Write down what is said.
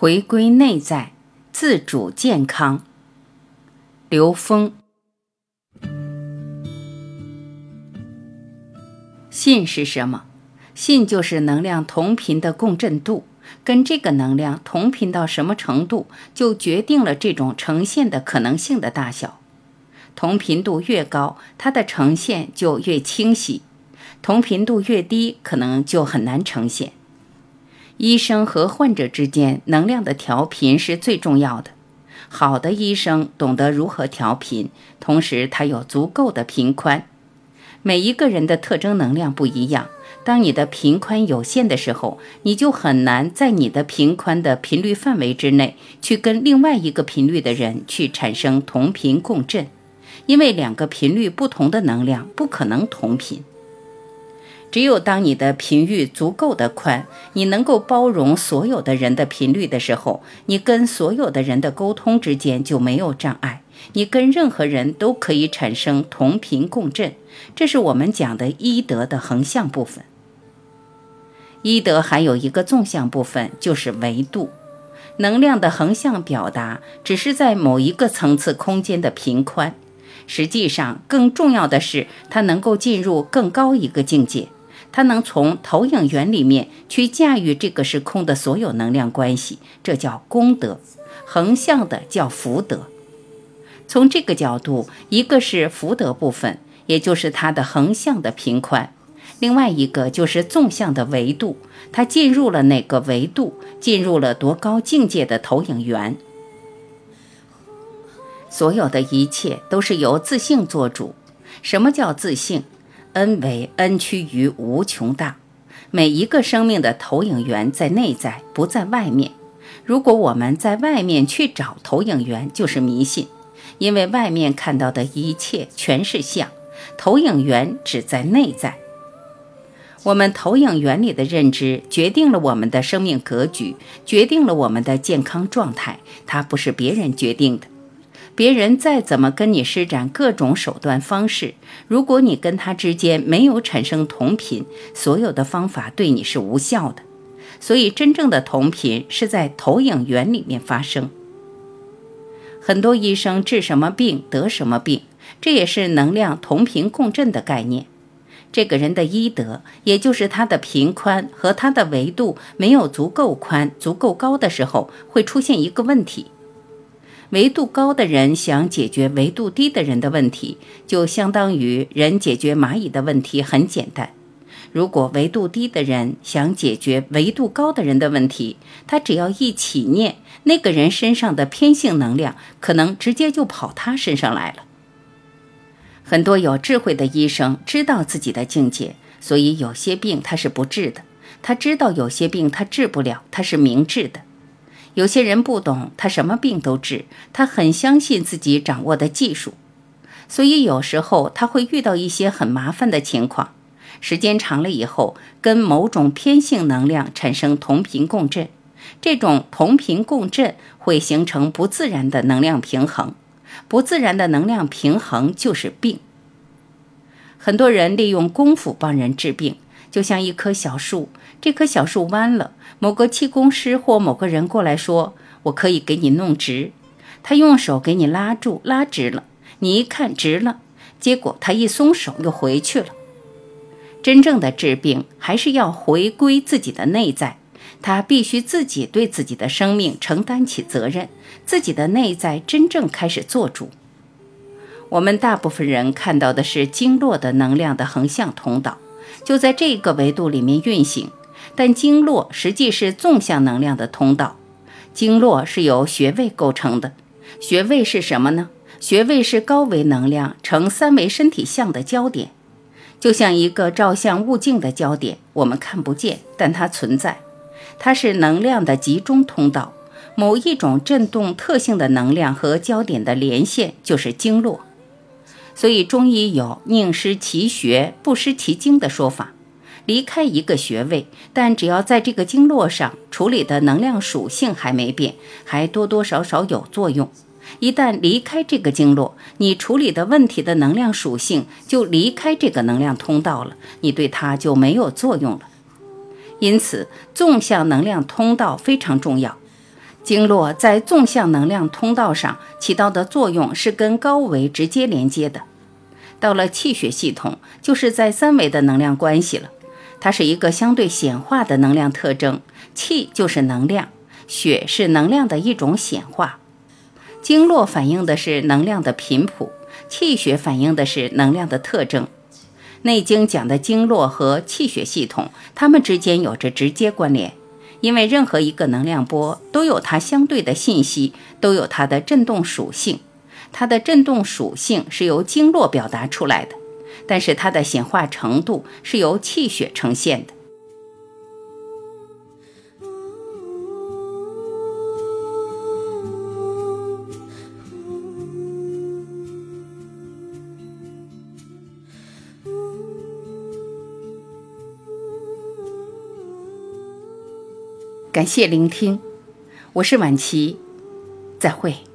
回归内在，自主健康。刘峰，信是什么？信就是能量同频的共振度，跟这个能量同频到什么程度，就决定了这种呈现的可能性的大小。同频度越高，它的呈现就越清晰；同频度越低，可能就很难呈现。医生和患者之间能量的调频是最重要的。好的医生懂得如何调频，同时他有足够的频宽。每一个人的特征能量不一样，当你的频宽有限的时候，你就很难在你的频宽的频率范围之内去跟另外一个频率的人去产生同频共振，因为两个频率不同的能量不可能同频。只有当你的频率足够的宽，你能够包容所有的人的频率的时候，你跟所有的人的沟通之间就没有障碍，你跟任何人都可以产生同频共振。这是我们讲的医德的横向部分。医德还有一个纵向部分，就是维度。能量的横向表达只是在某一个层次空间的频宽，实际上更重要的是它能够进入更高一个境界。它能从投影源里面去驾驭这个时空的所有能量关系，这叫功德；横向的叫福德。从这个角度，一个是福德部分，也就是它的横向的频宽；另外一个就是纵向的维度，它进入了哪个维度，进入了多高境界的投影源。所有的一切都是由自性做主。什么叫自性？n 为 n 趋于无穷大，每一个生命的投影源在内在，不在外面。如果我们在外面去找投影源，就是迷信，因为外面看到的一切全是相，投影源只在内在。我们投影原理的认知决定了我们的生命格局，决定了我们的健康状态，它不是别人决定的。别人再怎么跟你施展各种手段方式，如果你跟他之间没有产生同频，所有的方法对你是无效的。所以，真正的同频是在投影源里面发生。很多医生治什么病得什么病，这也是能量同频共振的概念。这个人的医德，也就是他的频宽和他的维度没有足够宽、足够高的时候，会出现一个问题。维度高的人想解决维度低的人的问题，就相当于人解决蚂蚁的问题很简单。如果维度低的人想解决维度高的人的问题，他只要一起念，那个人身上的偏性能量可能直接就跑他身上来了。很多有智慧的医生知道自己的境界，所以有些病他是不治的。他知道有些病他治不了，他是明治的。有些人不懂，他什么病都治，他很相信自己掌握的技术，所以有时候他会遇到一些很麻烦的情况。时间长了以后，跟某种偏性能量产生同频共振，这种同频共振会形成不自然的能量平衡，不自然的能量平衡就是病。很多人利用功夫帮人治病，就像一棵小树，这棵小树弯了。某个气功师或某个人过来说：“我可以给你弄直。”他用手给你拉住，拉直了。你一看直了，结果他一松手又回去了。真正的治病还是要回归自己的内在，他必须自己对自己的生命承担起责任，自己的内在真正开始做主。我们大部分人看到的是经络的能量的横向通道，就在这个维度里面运行。但经络实际是纵向能量的通道，经络是由穴位构成的。穴位是什么呢？穴位是高维能量呈三维身体相的焦点，就像一个照相物镜的焦点，我们看不见，但它存在。它是能量的集中通道，某一种振动特性的能量和焦点的连线就是经络。所以中医有宁失其穴，不失其经的说法。离开一个穴位，但只要在这个经络上处理的能量属性还没变，还多多少少有作用。一旦离开这个经络，你处理的问题的能量属性就离开这个能量通道了，你对它就没有作用了。因此，纵向能量通道非常重要。经络在纵向能量通道上起到的作用是跟高维直接连接的。到了气血系统，就是在三维的能量关系了。它是一个相对显化的能量特征，气就是能量，血是能量的一种显化。经络反映的是能量的频谱，气血反映的是能量的特征。《内经》讲的经络和气血系统，它们之间有着直接关联。因为任何一个能量波都有它相对的信息，都有它的振动属性。它的振动属性是由经络表达出来的，但是它的显化程度是由气血呈现的。感谢聆听，我是晚琪，再会。